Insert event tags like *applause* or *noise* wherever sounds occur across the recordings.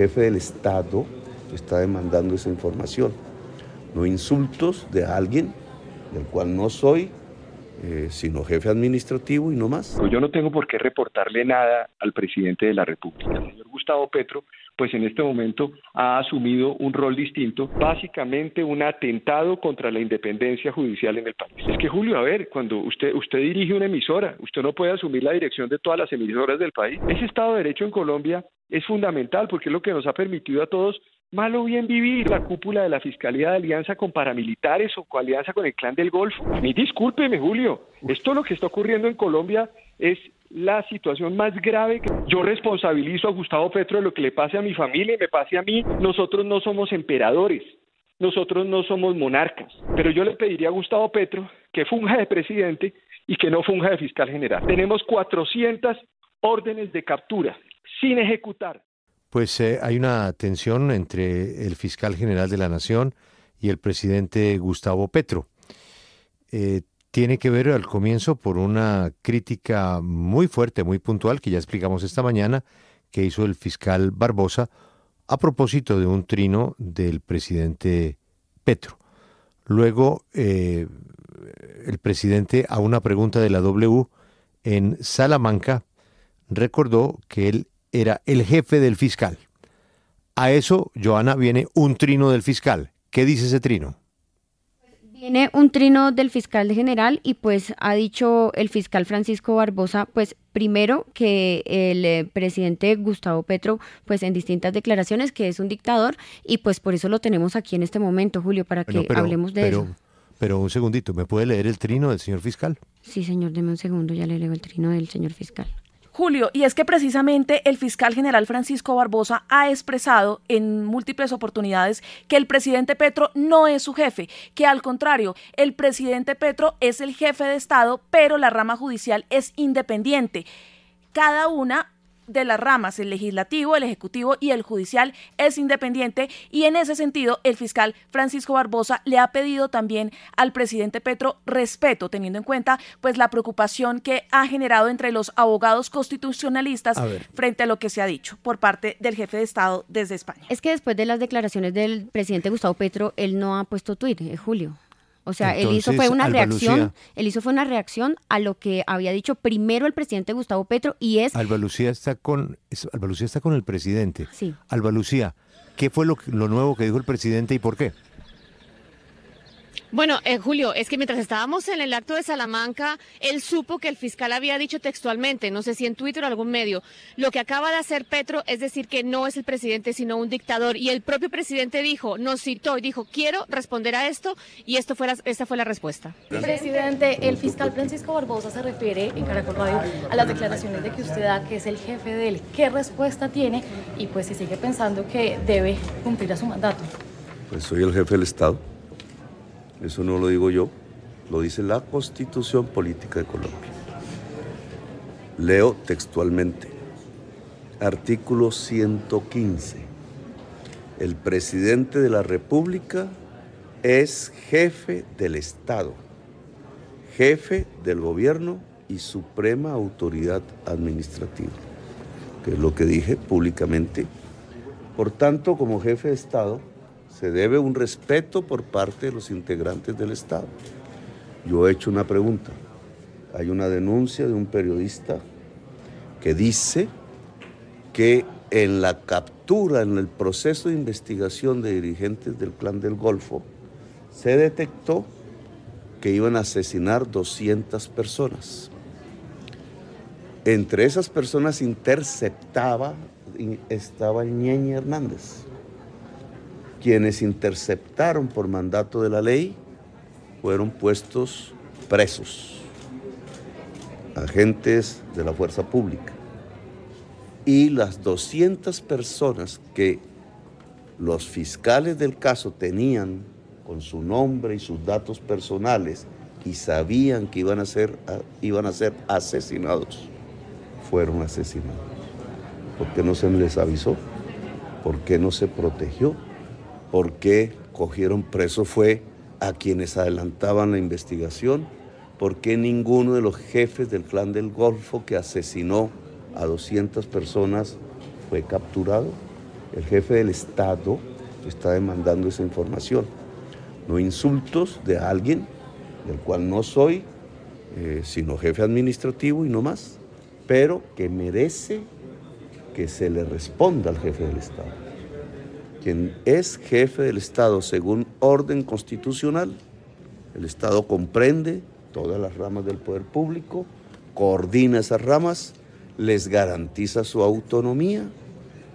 jefe del Estado está demandando esa información, no insultos de alguien del cual no soy, eh, sino jefe administrativo y no más. Yo no tengo por qué reportarle nada al presidente de la República. El señor Gustavo Petro, pues en este momento ha asumido un rol distinto, básicamente un atentado contra la independencia judicial en el país. Es que Julio, a ver, cuando usted usted dirige una emisora, usted no puede asumir la dirección de todas las emisoras del país. Ese Estado de Derecho en Colombia es fundamental porque es lo que nos ha permitido a todos malo bien vivir la cúpula de la Fiscalía de Alianza con paramilitares o con alianza con el clan del Golfo. A mí discúlpeme, Julio, esto lo que está ocurriendo en Colombia es la situación más grave. Yo responsabilizo a Gustavo Petro de lo que le pase a mi familia y me pase a mí. Nosotros no somos emperadores, nosotros no somos monarcas, pero yo le pediría a Gustavo Petro que funja de presidente y que no funja de fiscal general. Tenemos 400 órdenes de captura sin ejecutar pues eh, hay una tensión entre el fiscal general de la Nación y el presidente Gustavo Petro. Eh, tiene que ver al comienzo por una crítica muy fuerte, muy puntual, que ya explicamos esta mañana, que hizo el fiscal Barbosa a propósito de un trino del presidente Petro. Luego, eh, el presidente, a una pregunta de la W en Salamanca, recordó que él era el jefe del fiscal. A eso, Joana, viene un trino del fiscal. ¿Qué dice ese trino? Viene un trino del fiscal general y pues ha dicho el fiscal Francisco Barbosa, pues primero que el eh, presidente Gustavo Petro, pues en distintas declaraciones que es un dictador y pues por eso lo tenemos aquí en este momento, Julio, para que hablemos de eso. Pero un segundito, ¿me puede leer el trino del señor fiscal? Sí, señor, deme un segundo, ya le leo el trino del señor fiscal. Julio, y es que precisamente el fiscal general Francisco Barbosa ha expresado en múltiples oportunidades que el presidente Petro no es su jefe, que al contrario, el presidente Petro es el jefe de Estado, pero la rama judicial es independiente. Cada una de las ramas, el legislativo, el ejecutivo y el judicial es independiente y en ese sentido el fiscal Francisco Barbosa le ha pedido también al presidente Petro respeto, teniendo en cuenta pues la preocupación que ha generado entre los abogados constitucionalistas frente a lo que se ha dicho por parte del jefe de Estado desde España. Es que después de las declaraciones del presidente Gustavo Petro, él no ha puesto Twitter, Julio. O sea, él hizo fue una reacción, él hizo fue una reacción a lo que había dicho primero el presidente Gustavo Petro y es Alba Lucía está con Alba Lucía está con el presidente. Sí. Alba Lucía, ¿qué fue lo, lo nuevo que dijo el presidente y por qué? Bueno, eh, Julio, es que mientras estábamos en el acto de Salamanca, él supo que el fiscal había dicho textualmente, no sé si en Twitter o algún medio, lo que acaba de hacer Petro es decir que no es el presidente, sino un dictador. Y el propio presidente dijo, nos citó y dijo, quiero responder a esto, y esto fue esta fue la respuesta. Presidente, el fiscal Francisco Barbosa se refiere en Caracol Radio a las declaraciones de que usted da que es el jefe de él. ¿Qué respuesta tiene? Y pues si sigue pensando que debe cumplir a su mandato. Pues soy el jefe del Estado eso no lo digo yo, lo dice la Constitución Política de Colombia. Leo textualmente, artículo 115. El presidente de la República es jefe del Estado, jefe del gobierno y suprema autoridad administrativa, que es lo que dije públicamente. Por tanto, como jefe de Estado, se debe un respeto por parte de los integrantes del Estado. Yo he hecho una pregunta. Hay una denuncia de un periodista que dice que en la captura, en el proceso de investigación de dirigentes del Clan del Golfo, se detectó que iban a asesinar 200 personas. Entre esas personas interceptaba, estaba Ñeñe Hernández. Quienes interceptaron por mandato de la ley fueron puestos presos, agentes de la fuerza pública. Y las 200 personas que los fiscales del caso tenían con su nombre y sus datos personales y sabían que iban a ser, iban a ser asesinados, fueron asesinados. ¿Por qué no se les avisó? ¿Por qué no se protegió? Por qué cogieron preso fue a quienes adelantaban la investigación, por qué ninguno de los jefes del clan del Golfo que asesinó a 200 personas fue capturado. El jefe del Estado está demandando esa información, no insultos de alguien del cual no soy, eh, sino jefe administrativo y no más, pero que merece que se le responda al jefe del Estado. Quien es jefe del Estado según orden constitucional, el Estado comprende todas las ramas del poder público, coordina esas ramas, les garantiza su autonomía,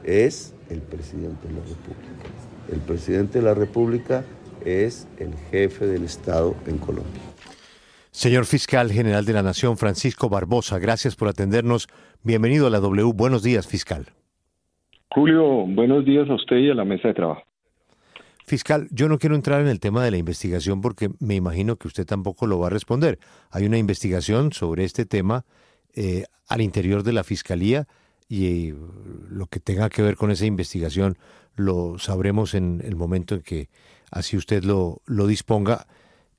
es el presidente de la República. El presidente de la República es el jefe del Estado en Colombia. Señor Fiscal General de la Nación, Francisco Barbosa, gracias por atendernos. Bienvenido a la W. Buenos días, fiscal. Julio, buenos días a usted y a la mesa de trabajo. Fiscal, yo no quiero entrar en el tema de la investigación porque me imagino que usted tampoco lo va a responder. Hay una investigación sobre este tema eh, al interior de la Fiscalía y eh, lo que tenga que ver con esa investigación lo sabremos en el momento en que así usted lo, lo disponga.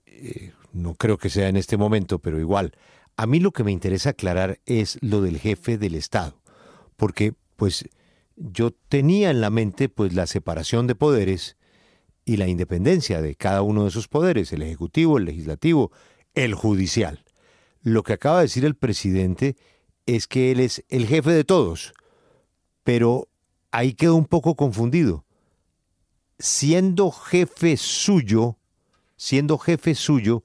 Eh, no creo que sea en este momento, pero igual. A mí lo que me interesa aclarar es lo del jefe del Estado, porque pues yo tenía en la mente pues la separación de poderes y la independencia de cada uno de esos poderes, el ejecutivo, el legislativo, el judicial. Lo que acaba de decir el presidente es que él es el jefe de todos, pero ahí quedó un poco confundido. Siendo jefe suyo, siendo jefe suyo,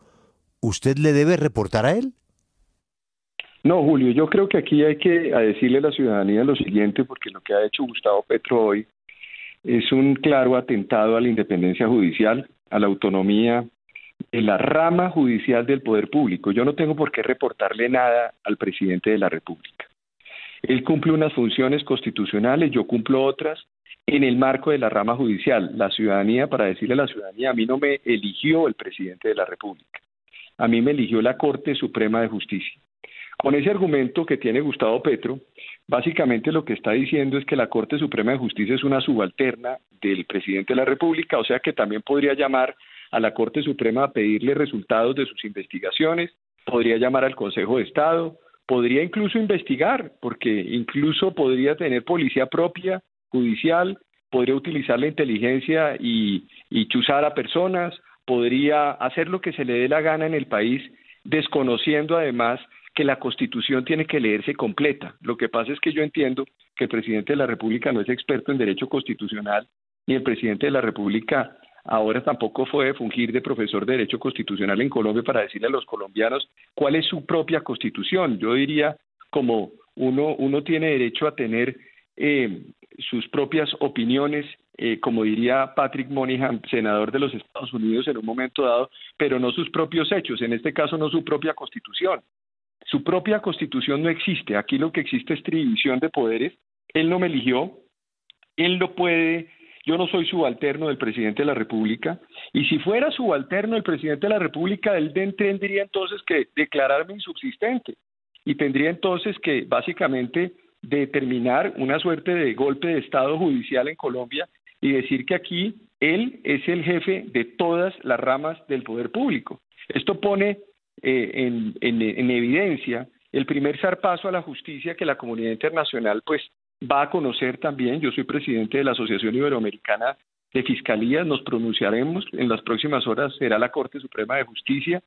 ¿usted le debe reportar a él? No, Julio, yo creo que aquí hay que decirle a la ciudadanía lo siguiente, porque lo que ha hecho Gustavo Petro hoy es un claro atentado a la independencia judicial, a la autonomía de la rama judicial del poder público. Yo no tengo por qué reportarle nada al presidente de la República. Él cumple unas funciones constitucionales, yo cumplo otras en el marco de la rama judicial. La ciudadanía, para decirle a la ciudadanía, a mí no me eligió el presidente de la República, a mí me eligió la Corte Suprema de Justicia. Con ese argumento que tiene Gustavo Petro, básicamente lo que está diciendo es que la Corte Suprema de Justicia es una subalterna del presidente de la República, o sea que también podría llamar a la Corte Suprema a pedirle resultados de sus investigaciones, podría llamar al Consejo de Estado, podría incluso investigar, porque incluso podría tener policía propia, judicial, podría utilizar la inteligencia y, y chuzar a personas, podría hacer lo que se le dé la gana en el país, desconociendo además que la Constitución tiene que leerse completa. Lo que pasa es que yo entiendo que el presidente de la República no es experto en derecho constitucional, ni el presidente de la República ahora tampoco fue fungir de profesor de derecho constitucional en Colombia para decirle a los colombianos cuál es su propia constitución. Yo diría como uno, uno tiene derecho a tener eh, sus propias opiniones, eh, como diría Patrick Monaghan, senador de los Estados Unidos en un momento dado, pero no sus propios hechos, en este caso no su propia constitución. Su propia constitución no existe. Aquí lo que existe es división de poderes. Él no me eligió. Él no puede. Yo no soy subalterno del presidente de la República. Y si fuera subalterno del presidente de la República, él tendría entonces que declararme insubsistente. Y tendría entonces que básicamente determinar una suerte de golpe de Estado judicial en Colombia y decir que aquí él es el jefe de todas las ramas del poder público. Esto pone eh, en, en, evidencia el primer zarpazo a la justicia que la comunidad internacional pues va a conocer también. Yo soy presidente de la Asociación Iberoamericana de Fiscalías, nos pronunciaremos en las próximas horas, será la Corte Suprema de Justicia,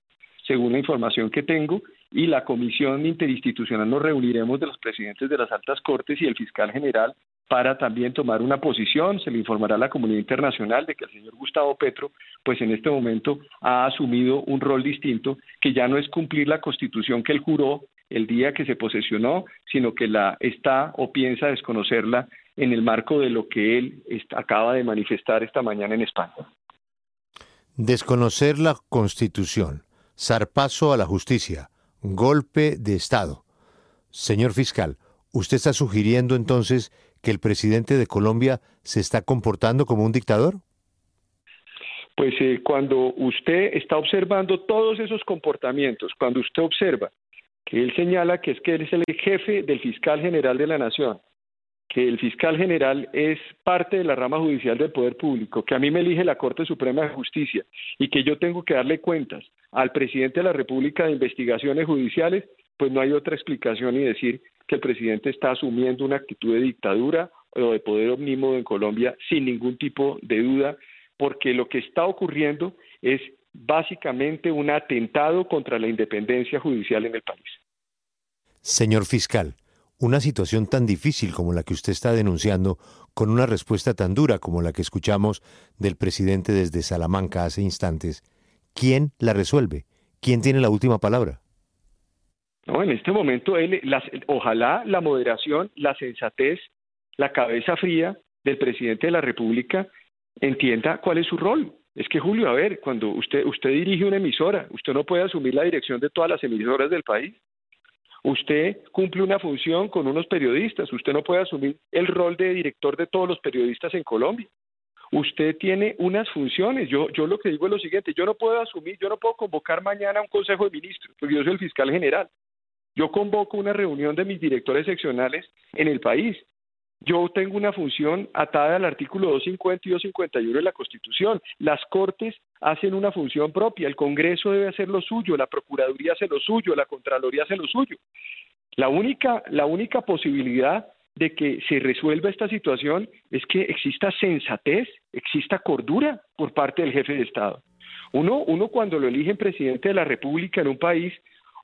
según la información que tengo, y la Comisión Interinstitucional nos reuniremos de los presidentes de las altas cortes y el fiscal general para también tomar una posición. Se le informará a la comunidad internacional de que el señor Gustavo Petro, pues en este momento ha asumido un rol distinto, que ya no es cumplir la constitución que él juró el día que se posesionó, sino que la está o piensa desconocerla en el marco de lo que él acaba de manifestar esta mañana en España. Desconocer la constitución, zarpazo a la justicia, golpe de Estado. Señor fiscal, ¿usted está sugiriendo entonces que el presidente de Colombia se está comportando como un dictador? Pues eh, cuando usted está observando todos esos comportamientos, cuando usted observa que él señala que es que él es el jefe del fiscal general de la nación, que el fiscal general es parte de la rama judicial del poder público, que a mí me elige la Corte Suprema de Justicia y que yo tengo que darle cuentas al presidente de la República de investigaciones judiciales, pues no hay otra explicación y decir que el presidente está asumiendo una actitud de dictadura o de poder omnímodo en Colombia sin ningún tipo de duda, porque lo que está ocurriendo es básicamente un atentado contra la independencia judicial en el país. Señor fiscal, una situación tan difícil como la que usted está denunciando, con una respuesta tan dura como la que escuchamos del presidente desde Salamanca hace instantes, ¿quién la resuelve? ¿Quién tiene la última palabra? No, en este momento, él, ojalá la moderación, la sensatez, la cabeza fría del presidente de la República entienda cuál es su rol. Es que Julio, a ver, cuando usted usted dirige una emisora, usted no puede asumir la dirección de todas las emisoras del país. Usted cumple una función con unos periodistas, usted no puede asumir el rol de director de todos los periodistas en Colombia. Usted tiene unas funciones. Yo, yo lo que digo es lo siguiente, yo no puedo asumir, yo no puedo convocar mañana un consejo de ministros, porque yo soy el fiscal general. Yo convoco una reunión de mis directores seccionales en el país. Yo tengo una función atada al artículo 250 y 251 de la Constitución. Las Cortes hacen una función propia, el Congreso debe hacer lo suyo, la Procuraduría hace lo suyo, la Contraloría hace lo suyo. La única, la única posibilidad de que se resuelva esta situación es que exista sensatez, exista cordura por parte del jefe de Estado. Uno, uno cuando lo eligen presidente de la República en un país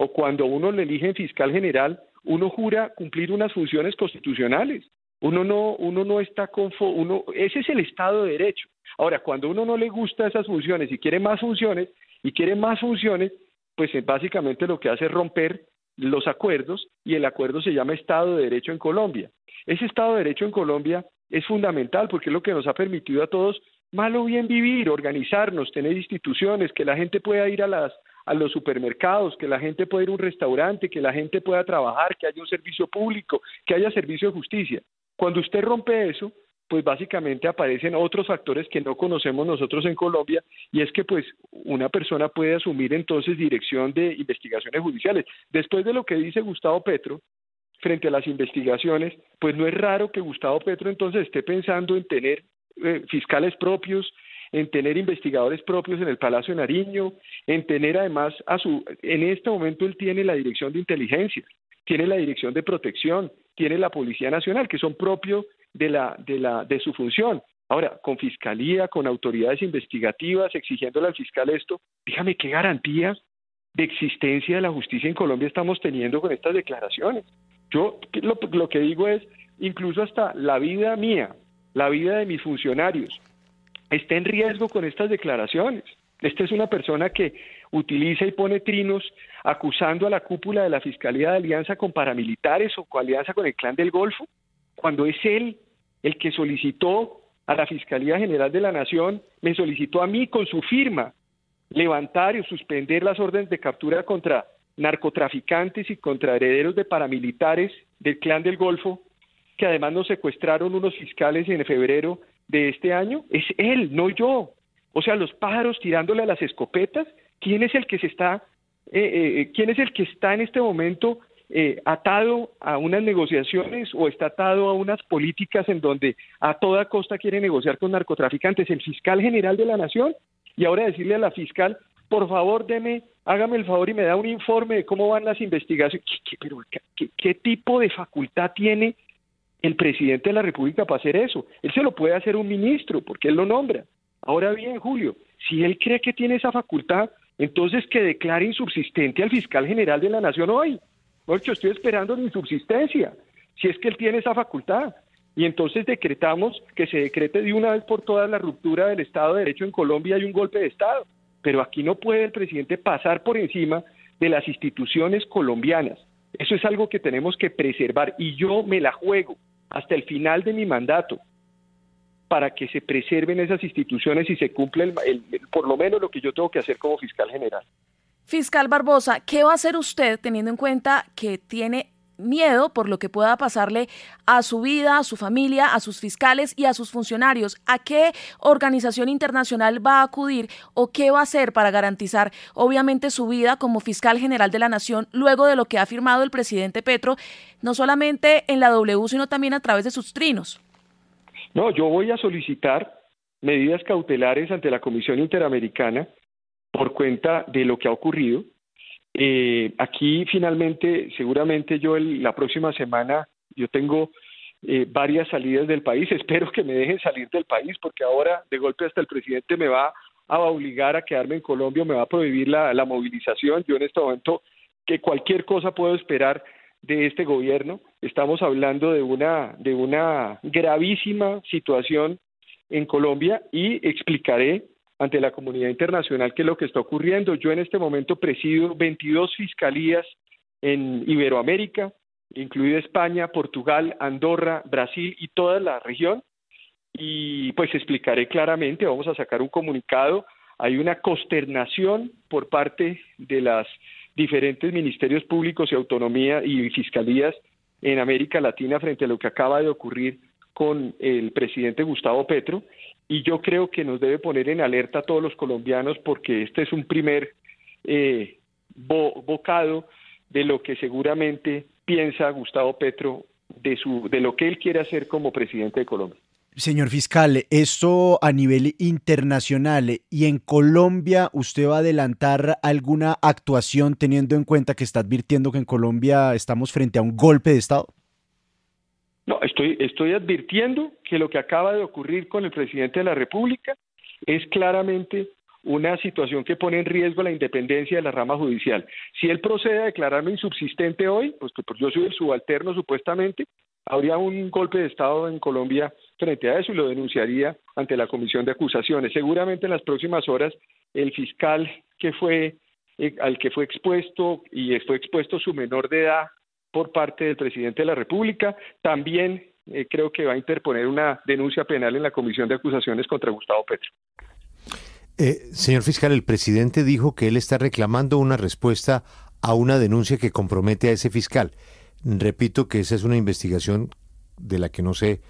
o cuando uno lo elige fiscal general, uno jura cumplir unas funciones constitucionales. Uno no, uno no está con, uno, ese es el Estado de Derecho. Ahora, cuando uno no le gusta esas funciones y quiere más funciones y quiere más funciones, pues eh, básicamente lo que hace es romper los acuerdos y el acuerdo se llama Estado de Derecho en Colombia. Ese Estado de Derecho en Colombia es fundamental porque es lo que nos ha permitido a todos mal o bien vivir, organizarnos, tener instituciones, que la gente pueda ir a las a los supermercados, que la gente pueda ir a un restaurante, que la gente pueda trabajar, que haya un servicio público, que haya servicio de justicia. Cuando usted rompe eso, pues básicamente aparecen otros factores que no conocemos nosotros en Colombia y es que pues una persona puede asumir entonces dirección de investigaciones judiciales. Después de lo que dice Gustavo Petro frente a las investigaciones, pues no es raro que Gustavo Petro entonces esté pensando en tener eh, fiscales propios, en tener investigadores propios en el Palacio de Nariño, en tener además a su, en este momento él tiene la dirección de inteligencia, tiene la dirección de protección, tiene la Policía Nacional, que son propios de la, de la, de su función. Ahora, con fiscalía, con autoridades investigativas, exigiéndole al fiscal esto, dígame qué garantías de existencia de la justicia en Colombia estamos teniendo con estas declaraciones. Yo lo, lo que digo es, incluso hasta la vida mía, la vida de mis funcionarios, está en riesgo con estas declaraciones. Esta es una persona que utiliza y pone trinos acusando a la cúpula de la Fiscalía de alianza con paramilitares o con alianza con el clan del Golfo, cuando es él el que solicitó a la Fiscalía General de la Nación, me solicitó a mí con su firma levantar y suspender las órdenes de captura contra narcotraficantes y contra herederos de paramilitares del clan del Golfo, que además nos secuestraron unos fiscales en febrero de este año es él, no yo. O sea, los pájaros tirándole a las escopetas, ¿quién es el que se está, eh, eh, eh, quién es el que está en este momento atado a unas negociaciones o está atado a unas políticas en donde a toda costa quiere negociar con narcotraficantes? El fiscal general de la nación y ahora decirle a la fiscal, por favor, deme, hágame el favor y me da un informe de cómo van las investigaciones. pero qué tipo de facultad tiene el presidente de la República para hacer eso. Él se lo puede hacer un ministro, porque él lo nombra. Ahora bien, Julio, si él cree que tiene esa facultad, entonces que declare insubsistente al fiscal general de la Nación hoy. Porque estoy esperando la insubsistencia, si es que él tiene esa facultad. Y entonces decretamos que se decrete de una vez por todas la ruptura del Estado de Derecho en Colombia y un golpe de Estado. Pero aquí no puede el presidente pasar por encima de las instituciones colombianas. Eso es algo que tenemos que preservar y yo me la juego hasta el final de mi mandato para que se preserven esas instituciones y se cumpla el, por lo menos lo que yo tengo que hacer como fiscal general. Fiscal Barbosa, ¿qué va a hacer usted teniendo en cuenta que tiene miedo por lo que pueda pasarle a su vida, a su familia, a sus fiscales y a sus funcionarios. ¿A qué organización internacional va a acudir o qué va a hacer para garantizar obviamente su vida como fiscal general de la nación luego de lo que ha firmado el presidente Petro, no solamente en la W, sino también a través de sus trinos? No, yo voy a solicitar medidas cautelares ante la Comisión Interamericana por cuenta de lo que ha ocurrido eh, aquí finalmente, seguramente yo la próxima semana, yo tengo eh, varias salidas del país. *laughs* Espero que me dejen salir del país porque ahora de golpe hasta el presidente me va a obligar a quedarme en Colombia, me va a prohibir la, la movilización. Yo en este momento que cualquier cosa puedo esperar de este gobierno. Estamos hablando de una, de una gravísima situación en Colombia y explicaré ante la comunidad internacional qué es lo que está ocurriendo. Yo en este momento presido 22 fiscalías en Iberoamérica, incluida España, Portugal, Andorra, Brasil y toda la región. Y pues explicaré claramente, vamos a sacar un comunicado, hay una consternación por parte de las diferentes ministerios públicos y autonomía y fiscalías en América Latina frente a lo que acaba de ocurrir con el presidente Gustavo Petro y yo creo que nos debe poner en alerta a todos los colombianos porque este es un primer eh, bocado de lo que seguramente piensa Gustavo Petro de su de lo que él quiere hacer como presidente de Colombia. Señor fiscal, esto a nivel internacional y en Colombia, ¿usted va a adelantar alguna actuación teniendo en cuenta que está advirtiendo que en Colombia estamos frente a un golpe de Estado? No, estoy, estoy advirtiendo que lo que acaba de ocurrir con el presidente de la República es claramente una situación que pone en riesgo la independencia de la rama judicial. Si él procede a declararme insubsistente hoy, pues que yo soy el subalterno supuestamente, habría un golpe de Estado en Colombia frente a eso y lo denunciaría ante la Comisión de Acusaciones. Seguramente en las próximas horas el fiscal que fue eh, al que fue expuesto y fue expuesto su menor de edad por parte del presidente de la República, también eh, creo que va a interponer una denuncia penal en la Comisión de Acusaciones contra Gustavo Petro. Eh, señor fiscal, el presidente dijo que él está reclamando una respuesta a una denuncia que compromete a ese fiscal. Repito que esa es una investigación de la que no sé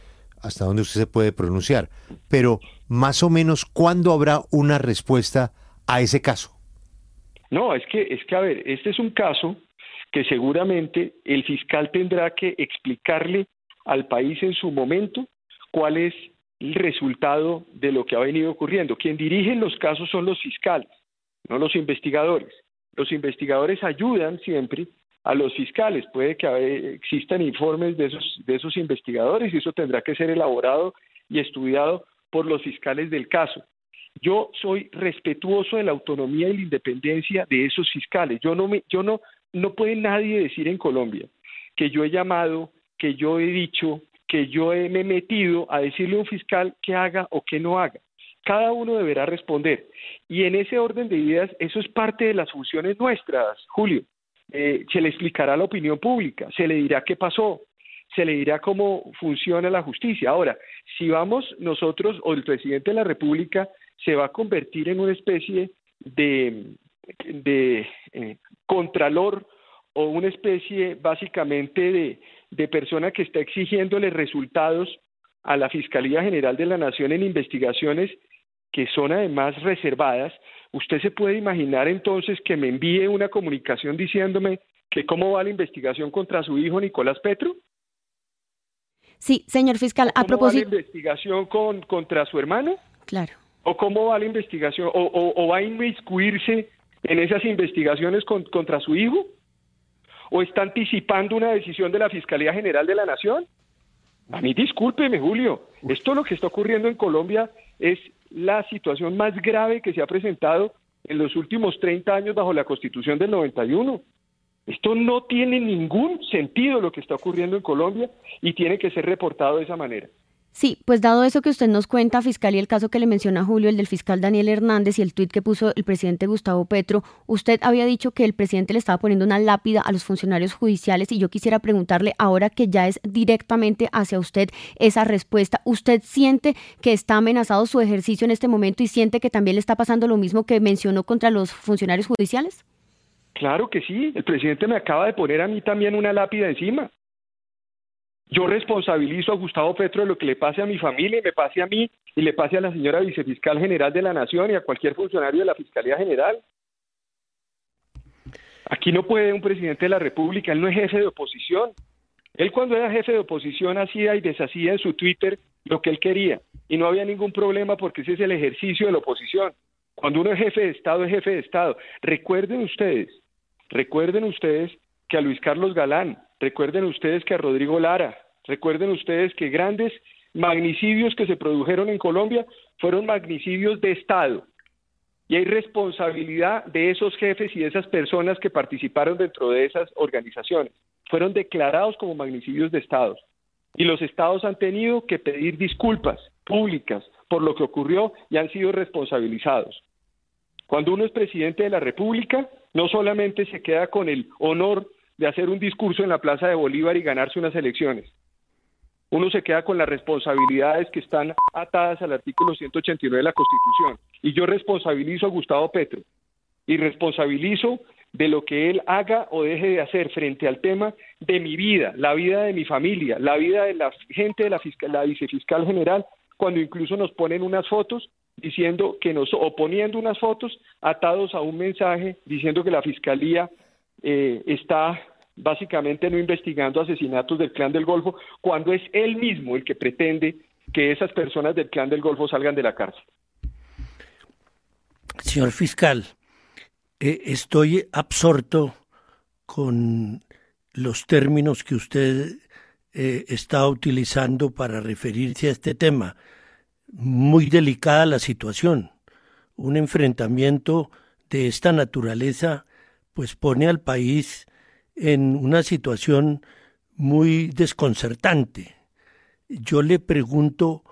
hasta dónde usted se puede pronunciar, pero más o menos, ¿cuándo habrá una respuesta a ese caso? No, es que, es que, a ver, este es un caso que seguramente el fiscal tendrá que explicarle al país en su momento cuál es el resultado de lo que ha venido ocurriendo. Quien dirige los casos son los fiscales, no los investigadores. Los investigadores ayudan siempre a los fiscales. Puede que existan informes de esos, de esos investigadores y eso tendrá que ser elaborado y estudiado por los fiscales del caso. Yo soy respetuoso de la autonomía y la independencia de esos fiscales. Yo no me, yo no, no puede nadie decir en Colombia que yo he llamado, que yo he dicho, que yo he, me metido a decirle a un fiscal que haga o que no haga. Cada uno deberá responder. Y en ese orden de ideas, eso es parte de las funciones nuestras, Julio. Eh, se le explicará a la opinión pública, se le dirá qué pasó, se le dirá cómo funciona la justicia. Ahora, si vamos nosotros o el presidente de la República se va a convertir en una especie de, de eh, contralor o una especie básicamente de, de persona que está exigiéndole resultados a la Fiscalía General de la Nación en investigaciones que son además reservadas, ¿usted se puede imaginar entonces que me envíe una comunicación diciéndome que cómo va la investigación contra su hijo Nicolás Petro? Sí, señor fiscal, a propósito. ¿Cómo va la investigación con, contra su hermano? Claro. ¿O cómo va la investigación? ¿O, o, va a inmiscuirse en esas investigaciones contra su hijo? ¿O está anticipando una decisión de la Fiscalía General de la Nación? A mí discúlpeme, Julio. Esto lo que está ocurriendo en Colombia es la situación más grave que se ha presentado en los últimos 30 años bajo la Constitución del 91. Esto no tiene ningún sentido lo que está ocurriendo en Colombia y tiene que ser reportado de esa manera. Sí, pues dado eso que usted nos cuenta, fiscal, y el caso que le menciona Julio, el del fiscal Daniel Hernández y el tuit que puso el presidente Gustavo Petro, usted había dicho que el presidente le estaba poniendo una lápida a los funcionarios judiciales y yo quisiera preguntarle ahora que ya es directamente hacia usted esa respuesta, ¿usted siente que está amenazado su ejercicio en este momento y siente que también le está pasando lo mismo que mencionó contra los funcionarios judiciales? Claro que sí, el presidente me acaba de poner a mí también una lápida encima. Yo responsabilizo a Gustavo Petro de lo que le pase a mi familia y me pase a mí y le pase a la señora vicefiscal general de la Nación y a cualquier funcionario de la Fiscalía General. Aquí no puede un presidente de la República, él no es jefe de oposición. Él cuando era jefe de oposición hacía y deshacía en su Twitter lo que él quería y no había ningún problema porque ese es el ejercicio de la oposición. Cuando uno es jefe de Estado, es jefe de Estado. Recuerden ustedes, recuerden ustedes que a Luis Carlos Galán, recuerden ustedes que a Rodrigo Lara, Recuerden ustedes que grandes magnicidios que se produjeron en Colombia fueron magnicidios de Estado. Y hay responsabilidad de esos jefes y de esas personas que participaron dentro de esas organizaciones. Fueron declarados como magnicidios de Estado. Y los estados han tenido que pedir disculpas públicas por lo que ocurrió y han sido responsabilizados. Cuando uno es presidente de la República, no solamente se queda con el honor de hacer un discurso en la Plaza de Bolívar y ganarse unas elecciones. Uno se queda con las responsabilidades que están atadas al artículo 189 de la Constitución. Y yo responsabilizo a Gustavo Petro y responsabilizo de lo que él haga o deje de hacer frente al tema de mi vida, la vida de mi familia, la vida de la gente de la, fiscal, la vicefiscal general, cuando incluso nos ponen unas fotos diciendo que nos, o poniendo unas fotos atados a un mensaje diciendo que la fiscalía eh, está básicamente no investigando asesinatos del clan del Golfo, cuando es él mismo el que pretende que esas personas del clan del Golfo salgan de la cárcel. Señor fiscal, eh, estoy absorto con los términos que usted eh, está utilizando para referirse a este tema. Muy delicada la situación. Un enfrentamiento de esta naturaleza pues pone al país en una situación muy desconcertante. Yo le pregunto,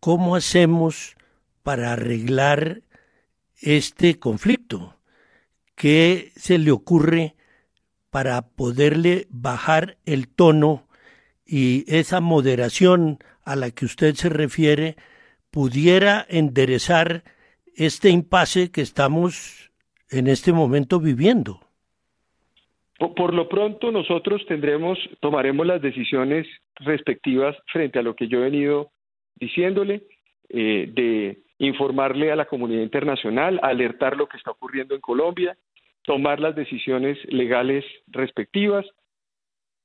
¿cómo hacemos para arreglar este conflicto? ¿Qué se le ocurre para poderle bajar el tono y esa moderación a la que usted se refiere pudiera enderezar este impasse que estamos en este momento viviendo? Por, lo pronto nosotros tendremos, tomaremos las decisiones respectivas frente a lo que yo he venido diciéndole, eh, de informarle a la comunidad internacional, alertar lo que está ocurriendo en Colombia, tomar las decisiones legales respectivas,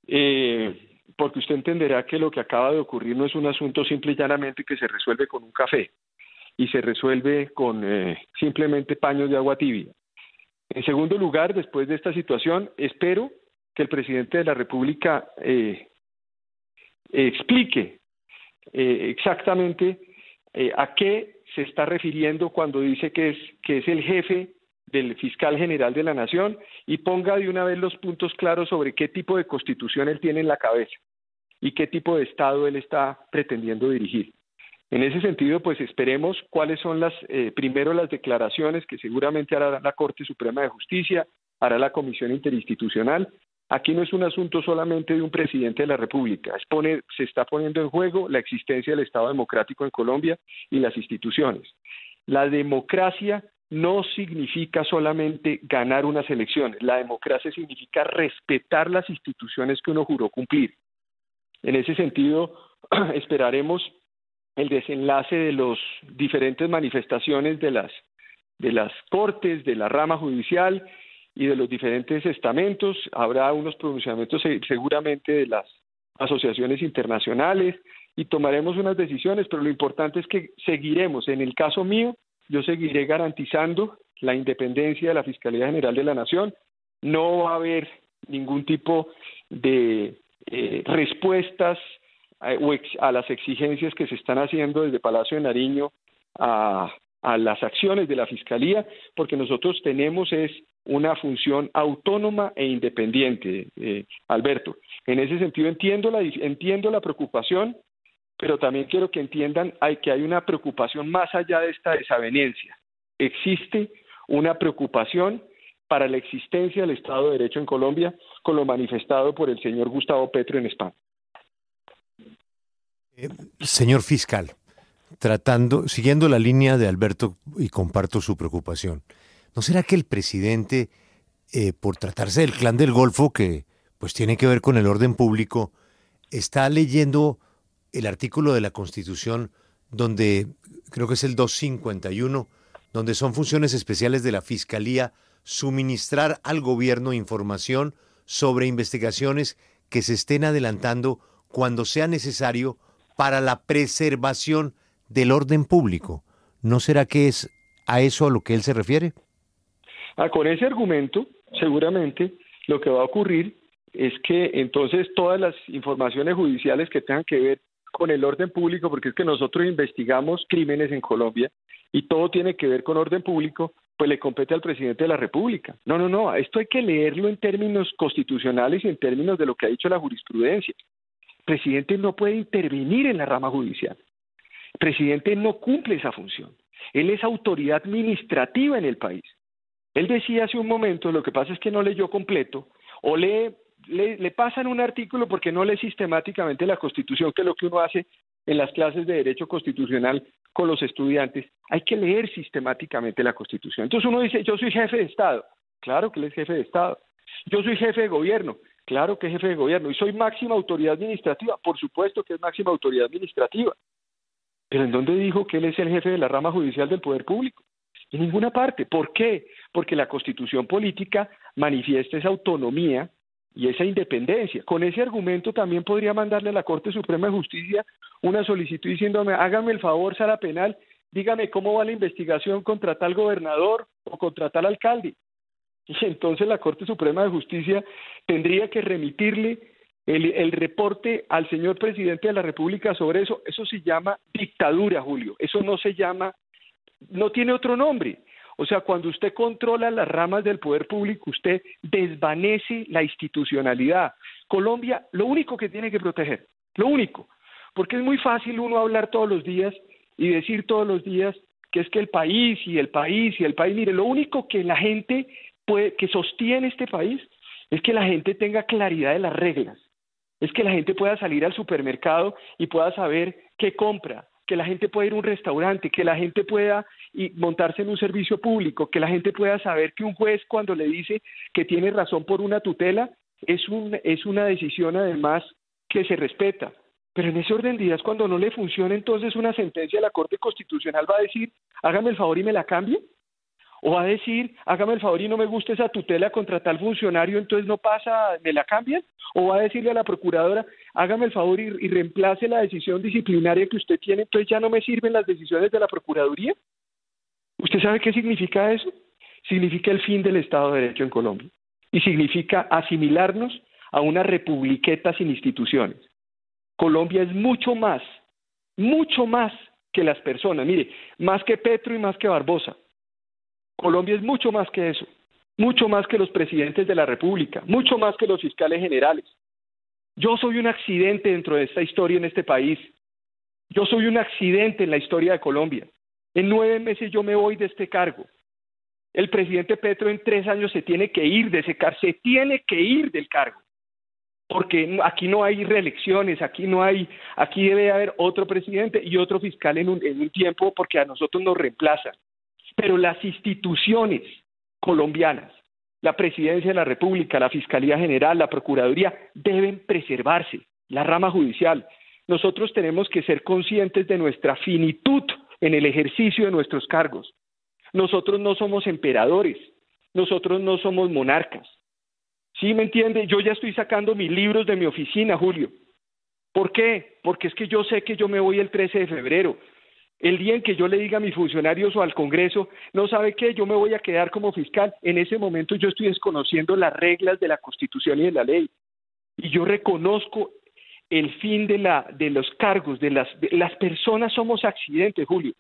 eh, porque usted entenderá que lo que acaba de ocurrir no es un asunto simple y llanamente que se resuelve con un café y se resuelve con eh, simplemente paños de agua tibia. En segundo lugar, después de esta situación, espero que el presidente de la República eh, explique eh, exactamente eh, a qué se está refiriendo cuando dice que es, que es el jefe del fiscal general de la Nación y ponga de una vez los puntos claros sobre qué tipo de constitución él tiene en la cabeza y qué tipo de Estado él está pretendiendo dirigir. En ese sentido, pues esperemos cuáles son las, eh, primero las declaraciones que seguramente hará la Corte Suprema de Justicia, hará la Comisión Interinstitucional. Aquí no es un asunto solamente de un presidente de la República, se está poniendo en juego la existencia del Estado democrático en Colombia y las instituciones. La democracia no significa solamente ganar unas elecciones, la democracia significa respetar las instituciones que uno juró cumplir. En ese sentido, *clears throat* esperaremos el desenlace de las diferentes manifestaciones de las, de las cortes, de la rama judicial y de los diferentes estamentos. Habrá unos pronunciamientos seguramente de las asociaciones internacionales y tomaremos unas decisiones, pero lo importante es que seguiremos. En el caso mío, yo seguiré garantizando la independencia de la Fiscalía General de la Nación. No va a haber ningún tipo de eh, respuestas a las exigencias que se están haciendo desde Palacio de Nariño a, las acciones de la Fiscalía, porque nosotros tenemos es una función autónoma e independiente, eh, Alberto. En ese sentido entiendo la, entiendo la preocupación, pero también quiero que entiendan hay, que hay una preocupación más allá de esta desaveniencia. Existe una preocupación para la existencia del Estado de Derecho en Colombia, con lo manifestado por el señor Gustavo Petro en España. Eh, señor fiscal, tratando, siguiendo la línea de Alberto y comparto su preocupación, ¿no será que el presidente, eh, por tratarse del clan del Golfo, que pues tiene que ver con el orden público, está leyendo el artículo de la Constitución donde creo que es el 251, donde son funciones especiales de la Fiscalía suministrar al gobierno información sobre investigaciones que se estén adelantando cuando sea necesario para la preservación del orden público. ¿No será que es a eso a lo que él se refiere? Ah, con ese argumento, seguramente lo que va a ocurrir es que entonces todas las informaciones judiciales que tengan que ver con el orden público, porque es que nosotros investigamos crímenes en Colombia y todo tiene que ver con orden público, pues le compete al presidente de la República. No, no, no, esto hay que leerlo en términos constitucionales y en términos de lo que ha dicho la jurisprudencia. Presidente no puede intervenir en la rama judicial. El presidente no cumple esa función. Él es autoridad administrativa en el país. Él decía hace un momento, lo que pasa es que no leyó completo, o lee, le, le pasan un artículo porque no lee sistemáticamente la Constitución, que es lo que uno hace en las clases de Derecho Constitucional con los estudiantes, hay que leer sistemáticamente la Constitución. Entonces uno dice, yo soy jefe de Estado. Claro que él es jefe de Estado. Yo soy jefe de gobierno. Claro que es jefe de gobierno. Y soy máxima autoridad administrativa. Por supuesto que es máxima autoridad administrativa. Pero ¿en dónde dijo que él es el jefe de la rama judicial del poder público? En ninguna parte. ¿Por qué? Porque la constitución política manifiesta esa autonomía y esa independencia. Con ese argumento también podría mandarle a la Corte Suprema de Justicia una solicitud diciéndome, hágame el favor, sala penal, dígame cómo va la investigación contra tal gobernador o contra tal alcalde. *laughs* Y entonces la Corte Suprema de Justicia tendría que remitirle el, el, reporte al señor presidente de la República sobre eso. Eso se llama dictadura, Julio. Eso no se llama, no tiene otro nombre. O sea, cuando usted controla las ramas del poder público, usted desvanece la institucionalidad. Colombia, lo único que tiene que proteger, lo único, porque es muy fácil uno hablar todos los días y decir todos los días que es que el país y el país y el país, mire, lo único que la gente puede, que sostiene este país es que la gente tenga claridad de las reglas, es que la gente pueda salir al supermercado y pueda saber qué compra, que la gente pueda ir a un restaurante, que la gente pueda montarse en un servicio público, que la gente pueda saber que un juez cuando le dice que tiene razón por una tutela es, un, es una decisión además que se respeta. Pero en ese orden de días, cuando no le funciona, entonces una sentencia de la Corte Constitucional va a decir, hágame el favor y me la cambie. O va a decir, hágame el favor y no me gusta esa tutela contra tal funcionario, entonces no pasa, me la cambian. O va a decirle a la procuradora, hágame el favor y, reemplace la decisión disciplinaria que usted tiene, entonces ya no me sirven las decisiones de la Procuraduría. ¿Usted sabe qué significa eso? Significa el fin del Estado de Derecho en Colombia y significa asimilarnos a una republiqueta sin instituciones. Colombia es mucho más, mucho más que las personas. Mire, más que Petro y más que Barbosa. Colombia es mucho más que eso, mucho más que los presidentes de la República, mucho más que los fiscales generales. Yo soy un accidente dentro de esta historia en este país. Yo soy un accidente en la historia de Colombia. En nueve meses yo me voy de este cargo. El presidente Petro en tres años se tiene que ir de ese cargo, se tiene que ir del cargo. Porque aquí no hay reelecciones, aquí no hay, aquí debe haber otro presidente y otro fiscal en un, tiempo porque a nosotros nos reemplazan. Pero las instituciones colombianas, la presidencia de la República, la Fiscalía General, la Procuraduría, deben preservarse, la rama judicial. Nosotros tenemos que ser conscientes de nuestra finitud en el ejercicio de nuestros cargos. Nosotros no somos emperadores, nosotros no somos monarcas. ¿Sí me entiende? Yo ya estoy sacando mis libros de mi oficina, Julio. ¿Por qué? Porque es que yo sé que yo me voy el 13 de febrero. El día en que yo le diga a mis funcionarios o al Congreso, no sabe qué, yo me voy a quedar como fiscal. En ese momento yo estoy desconociendo las reglas de la Constitución y de la ley. Y yo reconozco el fin de, la, de los cargos, de las, las personas somos accidentes, Julio.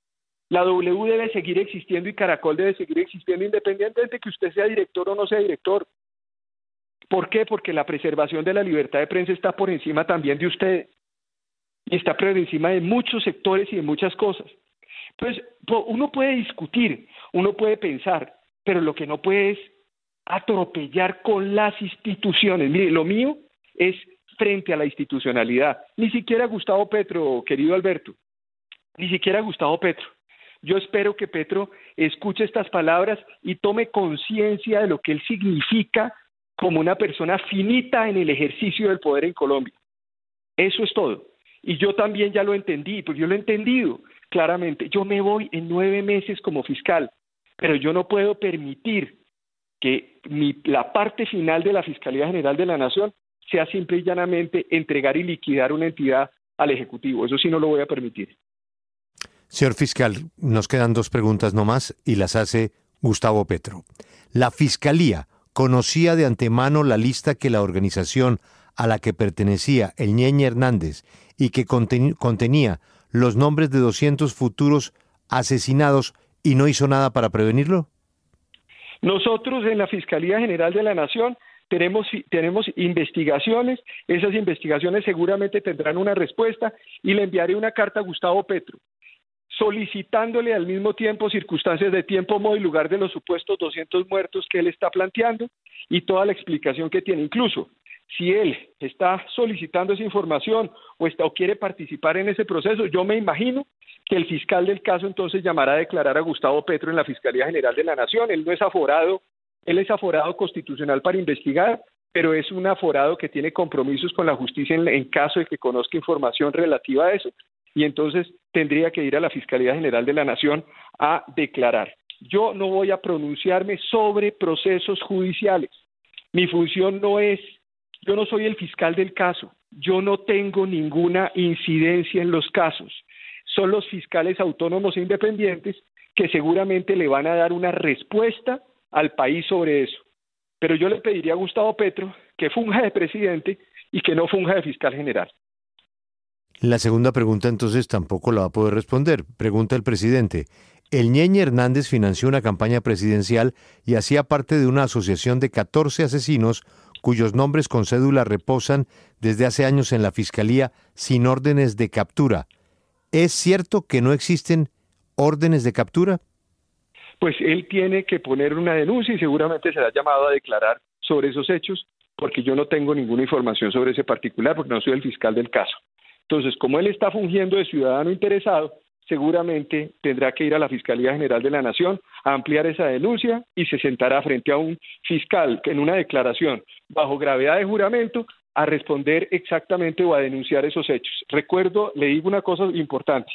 La W debe seguir existiendo y Caracol debe seguir existiendo independientemente de que usted sea director o no sea director. ¿Por qué? Porque la preservación de la libertad de prensa está por encima también de usted y está por encima de muchos sectores y de muchas cosas. Entonces, uno puede discutir, uno puede pensar, pero lo que no puede es atropellar con las instituciones. Mire, lo mío es frente a la institucionalidad. Ni siquiera Gustavo Petro, querido Alberto, ni siquiera Gustavo Petro. Yo espero que Petro escuche estas palabras y tome conciencia de lo que él significa como una persona finita en el ejercicio del poder en Colombia. Eso es todo. Y yo también ya lo entendí, pues yo lo he entendido claramente. Yo me voy en nueve meses como fiscal, pero yo no puedo permitir que mi, la parte final de la Fiscalía General de la Nación sea simple y llanamente entregar y liquidar una entidad al Ejecutivo. Eso sí no lo voy a permitir. Señor fiscal, nos quedan dos preguntas nomás y las hace Gustavo Petro. La Fiscalía conocía de antemano la lista que la organización a la que pertenecía el Ñeñe Hernández y que contenía los nombres de 200 futuros asesinados y no hizo nada para prevenirlo? Nosotros en la Fiscalía General de la Nación tenemos, tenemos investigaciones, esas investigaciones seguramente tendrán una respuesta y le enviaré una carta a Gustavo Petro solicitándole al mismo tiempo circunstancias de tiempo, modo y lugar de los supuestos 200 muertos que él está planteando y toda la explicación que tiene. Incluso si él está solicitando esa información o, está, o quiere participar en ese proceso, yo me imagino que el fiscal del caso entonces llamará a declarar a Gustavo Petro en la Fiscalía General de la Nación. Él no es aforado, él es aforado constitucional para investigar, pero es un aforado que tiene compromisos con la justicia en, caso de que conozca información relativa a eso. Y entonces tendría que ir a la Fiscalía General de la Nación a declarar. Yo no voy a pronunciarme sobre procesos judiciales. Mi función no es, yo no soy el fiscal del caso, yo no tengo ninguna incidencia en los casos son los fiscales autónomos e independientes que seguramente le van a dar una respuesta al país sobre eso. Pero yo le pediría a Gustavo Petro que funja de presidente y que no funja de fiscal general. La segunda pregunta entonces tampoco la va a poder responder. Pregunta el presidente. El Ñeñe Hernández financió una campaña presidencial y hacía parte de una asociación de 14 asesinos cuyos nombres con cédula reposan desde hace años en la Fiscalía sin órdenes de captura. ¿Es cierto que no existen órdenes de captura? Pues él tiene que poner una denuncia y seguramente será llamado a declarar sobre esos hechos, porque yo no tengo ninguna información sobre ese particular, porque no soy el fiscal del caso. Entonces, como él está fungiendo de ciudadano interesado, seguramente tendrá que ir a la Fiscalía General de la Nación a ampliar esa denuncia y se sentará frente a un fiscal en una declaración bajo gravedad de juramento a responder exactamente o a denunciar esos hechos. Recuerdo, le digo una cosa importante,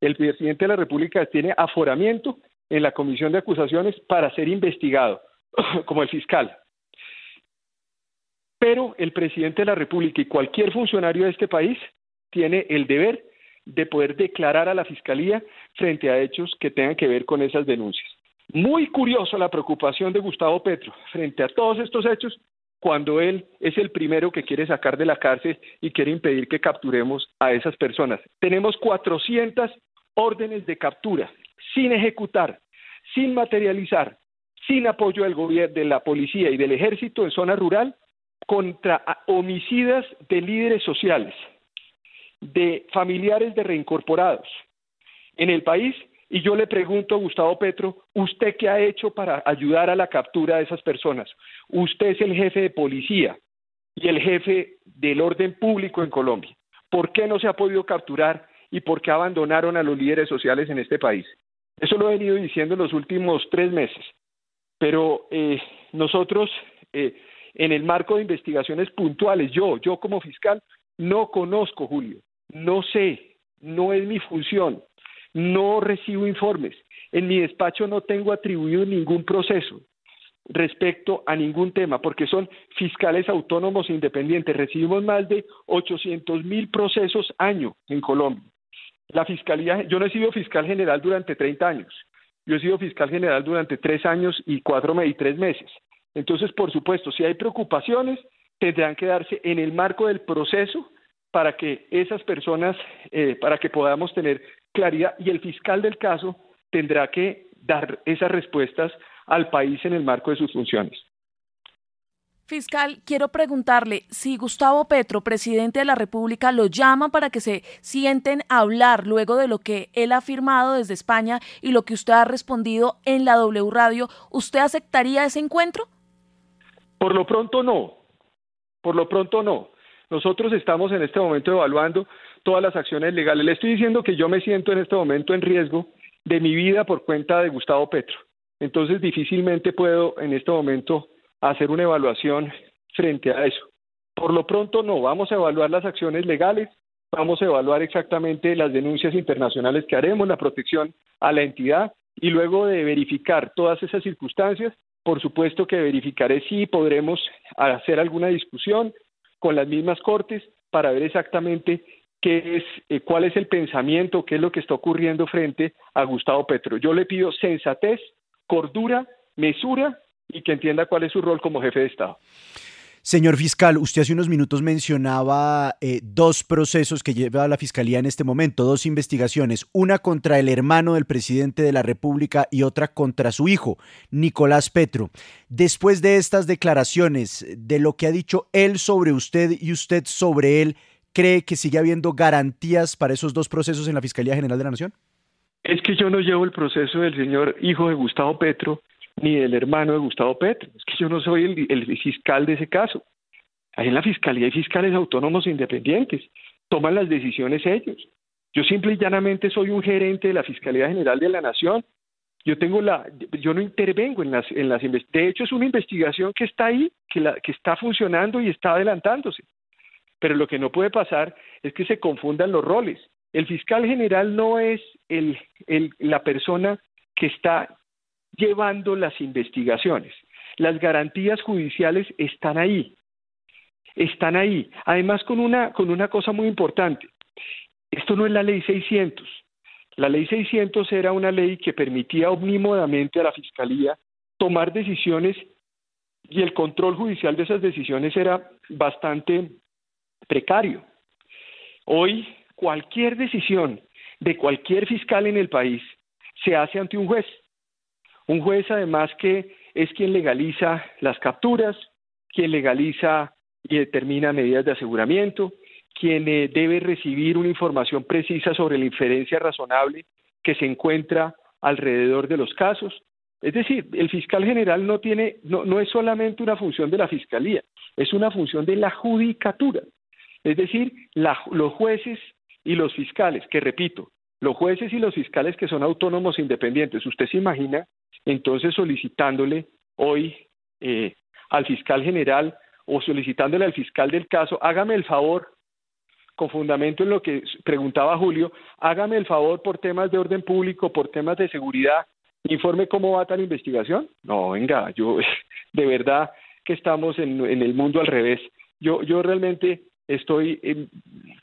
el presidente de la República tiene aforamiento en la comisión de acusaciones para ser investigado, *coughs* como el fiscal. Pero el presidente de la República y cualquier funcionario de este país tiene el deber de poder declarar a la Fiscalía frente a hechos que tengan que ver con esas denuncias. Muy curioso la preocupación de Gustavo Petro frente a todos estos hechos cuando él es el primero que quiere sacar de la cárcel y quiere impedir que capturemos a esas personas. Tenemos 400 órdenes de captura sin ejecutar, sin materializar, sin apoyo del gobierno, de la policía y del ejército en zona rural contra homicidas de líderes sociales, de familiares de reincorporados en el país y yo le pregunto a Gustavo Petro, ¿usted qué ha hecho para ayudar a la captura de esas personas? Usted es el jefe de policía y el jefe del orden público en Colombia. ¿Por qué no se ha podido capturar y por qué abandonaron a los líderes sociales en este país? Eso lo he venido diciendo en los últimos tres meses. Pero eh, nosotros, eh, en el marco de investigaciones puntuales, yo, yo como fiscal, no conozco, Julio, no sé, no es mi función no recibo informes. En mi despacho no tengo atribuido ningún proceso respecto a ningún tema, porque son fiscales autónomos e independientes. Recibimos más de 800 mil procesos año en Colombia. La fiscalía, yo no he sido fiscal general durante 30 años. Yo he sido fiscal general durante tres años y cuatro y tres meses. Entonces, por supuesto, si hay preocupaciones, tendrán que darse en el marco del proceso para que esas personas, eh, para que podamos tener claridad y el fiscal del caso tendrá que dar esas respuestas al país en el marco de sus funciones. Fiscal, quiero preguntarle si Gustavo Petro, presidente de la República, lo llama para que se sienten a hablar luego de lo que él ha firmado desde España y lo que usted ha respondido en la W Radio, ¿usted aceptaría ese encuentro? Por lo pronto no, por lo pronto no. Nosotros estamos en este momento evaluando todas las acciones legales. Le estoy diciendo que yo me siento en este momento en riesgo de mi vida por cuenta de Gustavo Petro. Entonces difícilmente puedo en este momento hacer una evaluación frente a eso. Por lo pronto no, vamos a evaluar las acciones legales, vamos a evaluar exactamente las denuncias internacionales que haremos, la protección a la entidad y luego de verificar todas esas circunstancias, por supuesto que verificaré si podremos hacer alguna discusión con las mismas cortes para ver exactamente qué es, eh, cuál es el pensamiento, qué es lo que está ocurriendo frente a Gustavo Petro. Yo le pido sensatez, cordura, mesura y que entienda cuál es su rol como jefe de Estado. Señor fiscal, usted hace unos minutos mencionaba eh, dos procesos que lleva la fiscalía en este momento, dos investigaciones, una contra el hermano del presidente de la República y otra contra su hijo, Nicolás Petro. Después de estas declaraciones, de lo que ha dicho él sobre usted y usted sobre él, ¿cree que sigue habiendo garantías para esos dos procesos en la Fiscalía General de la Nación? Es que yo no llevo el proceso del señor hijo de Gustavo Petro ni del hermano de Gustavo Petro. Es que yo no soy el, fiscal de ese caso. Ahí en la fiscalía hay fiscales autónomos e independientes. Toman las decisiones ellos. Yo simple y llanamente soy un gerente de la Fiscalía General de la Nación. Yo tengo la, yo no intervengo en las, en de hecho es una investigación que está ahí, que, la, que está funcionando y está adelantándose. Pero lo que no puede pasar es que se confundan los roles. El fiscal general no es el, la persona que está llevando las investigaciones. Las garantías judiciales están ahí, están ahí. Además, con una, con una cosa muy importante, esto no es la ley 600. La ley 600 era una ley que permitía omnímodamente a la Fiscalía tomar decisiones y el control judicial de esas decisiones era bastante precario. Hoy, cualquier decisión de cualquier fiscal en el país se hace ante un juez. Un juez además que es quien legaliza las capturas, quien legaliza y determina medidas de aseguramiento, quien eh, debe recibir una información precisa sobre la inferencia razonable que se encuentra alrededor de los casos. Es decir, el fiscal general no tiene, no, no es solamente una función de la fiscalía, es una función de la judicatura. Es decir, los jueces y los fiscales, que repito, los jueces y los fiscales que son autónomos e independientes, usted se imagina entonces solicitándole hoy eh, al fiscal general o solicitándole al fiscal del caso, hágame el favor, con fundamento en lo que preguntaba Julio, hágame el favor por temas de orden público, por temas de seguridad, informe cómo va tal investigación. No, venga, yo *laughs* de verdad que estamos en, el mundo al revés. Yo, yo realmente estoy eh,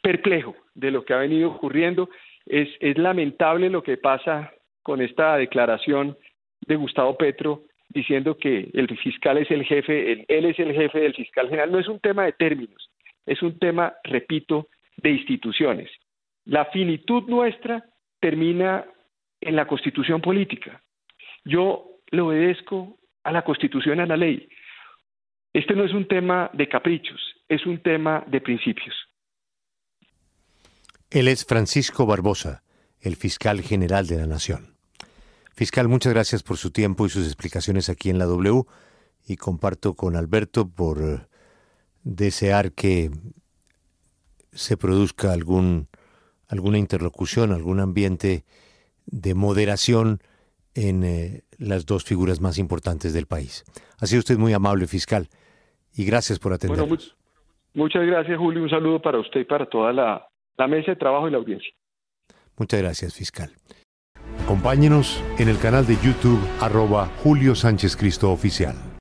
perplejo de lo que ha venido ocurriendo. Es, es lamentable lo que pasa con esta declaración de Gustavo Petro diciendo que el fiscal es el jefe, él, es el jefe del fiscal general. No es un tema de términos, es un tema, repito, de instituciones. La finitud nuestra termina en la constitución política. Yo le obedezco a la constitución, a la ley. Este no es un tema de caprichos, es un tema de principios. Él es Francisco Barbosa, el fiscal general de la Nación. Fiscal, muchas gracias por su tiempo y sus explicaciones aquí en la W y comparto con Alberto por eh, desear que se produzca algún, alguna interlocución, algún ambiente de moderación en eh, las dos figuras más importantes del país. Ha sido usted muy amable, fiscal, y gracias por atendernos. muchas gracias, Julio. Un saludo para usted y para toda la, la mesa de trabajo y la audiencia. Muchas gracias, fiscal. Acompáñenos en el canal de YouTube arroba Julio Sánchez Cristo Oficial.